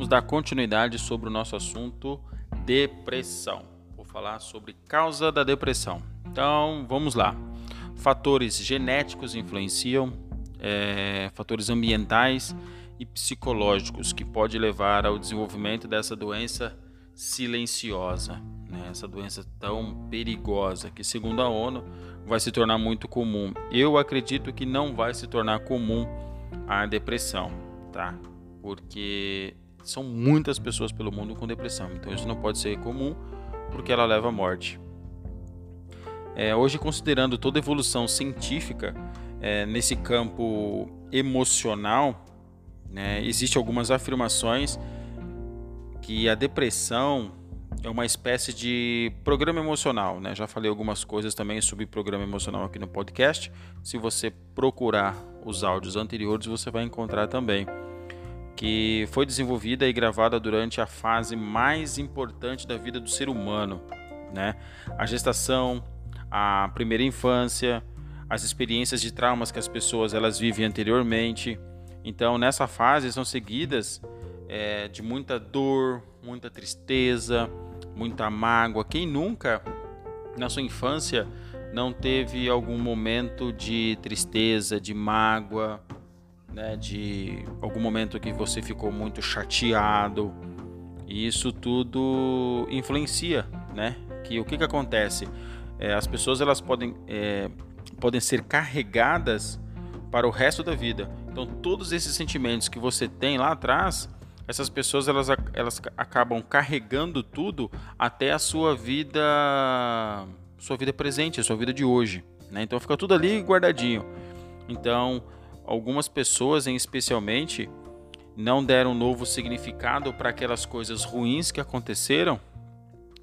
Vamos dar continuidade sobre o nosso assunto depressão. Vou falar sobre causa da depressão. Então, vamos lá. Fatores genéticos influenciam, é, fatores ambientais e psicológicos que pode levar ao desenvolvimento dessa doença silenciosa, né? essa doença tão perigosa que, segundo a ONU, vai se tornar muito comum. Eu acredito que não vai se tornar comum a depressão, tá? Porque são muitas pessoas pelo mundo com depressão, então isso não pode ser comum porque ela leva à morte. É, hoje, considerando toda evolução científica é, nesse campo emocional, né, existem algumas afirmações que a depressão é uma espécie de programa emocional. Né? Já falei algumas coisas também sobre programa emocional aqui no podcast. Se você procurar os áudios anteriores, você vai encontrar também. Que foi desenvolvida e gravada durante a fase mais importante da vida do ser humano, né? A gestação, a primeira infância, as experiências de traumas que as pessoas elas vivem anteriormente. Então, nessa fase são seguidas é, de muita dor, muita tristeza, muita mágoa. Quem nunca, na sua infância, não teve algum momento de tristeza, de mágoa, né, de algum momento que você ficou muito chateado? E isso tudo influencia, né? Que o que, que acontece? É, as pessoas elas podem, é, podem ser carregadas para o resto da vida. Então todos esses sentimentos que você tem lá atrás essas pessoas elas, elas acabam carregando tudo até a sua vida sua vida presente, a sua vida de hoje, né? Então fica tudo ali guardadinho. Então, algumas pessoas, em especialmente, não deram novo significado para aquelas coisas ruins que aconteceram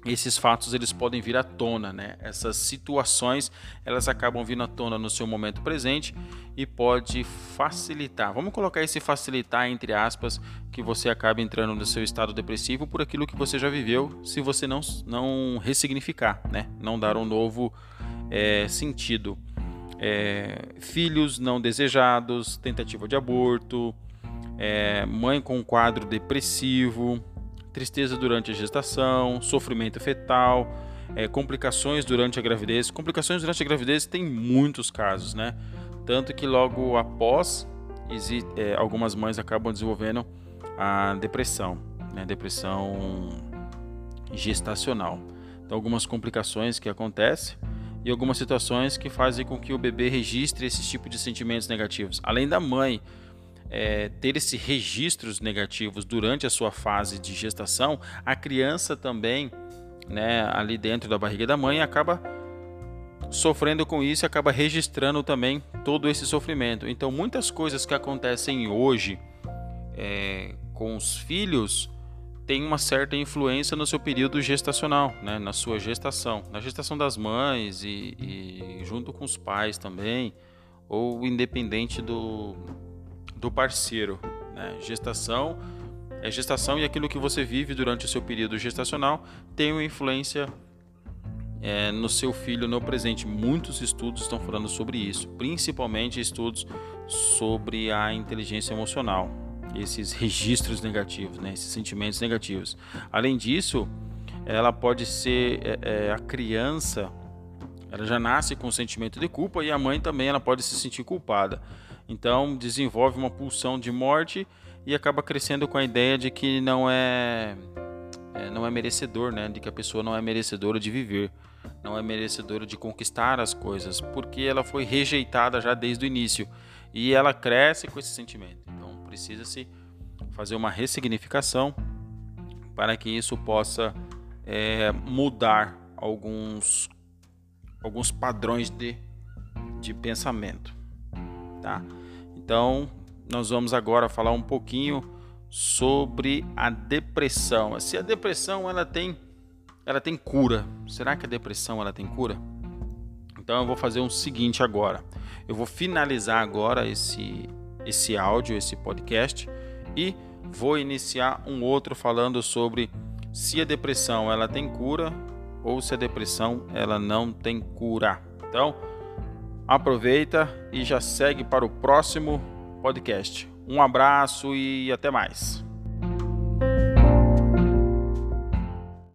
esses fatos eles podem vir à tona, né? Essas situações elas acabam vindo à tona no seu momento presente e pode facilitar. Vamos colocar esse facilitar entre aspas que você acaba entrando no seu estado depressivo por aquilo que você já viveu, se você não não ressignificar, né? Não dar um novo é, sentido. É, filhos não desejados, tentativa de aborto, é, mãe com quadro depressivo, tristeza durante a gestação, sofrimento fetal, é, complicações durante a gravidez. Complicações durante a gravidez tem muitos casos, né? Tanto que logo após, é, algumas mães acabam desenvolvendo a depressão, né? Depressão gestacional. Então, algumas complicações que acontecem e algumas situações que fazem com que o bebê registre esse tipo de sentimentos negativos. Além da mãe é, ter esses registros negativos durante a sua fase de gestação, a criança também, né, ali dentro da barriga da mãe, acaba sofrendo com isso acaba registrando também todo esse sofrimento. Então, muitas coisas que acontecem hoje é, com os filhos têm uma certa influência no seu período gestacional, né, na sua gestação, na gestação das mães e, e junto com os pais também, ou independente do, do parceiro. Né? Gestação é gestação e aquilo que você vive durante o seu período gestacional tem uma influência é, no seu filho no presente. Muitos estudos estão falando sobre isso, principalmente estudos sobre a inteligência emocional, esses registros negativos, né? esses sentimentos negativos. Além disso, ela pode ser é, é, a criança, ela já nasce com um sentimento de culpa e a mãe também ela pode se sentir culpada. Então desenvolve uma pulsão de morte e acaba crescendo com a ideia de que não é, é, não é merecedor, né? De que a pessoa não é merecedora de viver, não é merecedora de conquistar as coisas, porque ela foi rejeitada já desde o início e ela cresce com esse sentimento. Então precisa se fazer uma ressignificação para que isso possa é, mudar alguns alguns padrões de, de pensamento, tá? Então, nós vamos agora falar um pouquinho sobre a depressão. Se a depressão ela tem ela tem cura. Será que a depressão ela tem cura? Então eu vou fazer o seguinte agora. Eu vou finalizar agora esse esse áudio, esse podcast e vou iniciar um outro falando sobre se a depressão ela tem cura ou se a depressão ela não tem cura. Então, aproveita e já segue para o próximo podcast. Um abraço e até mais.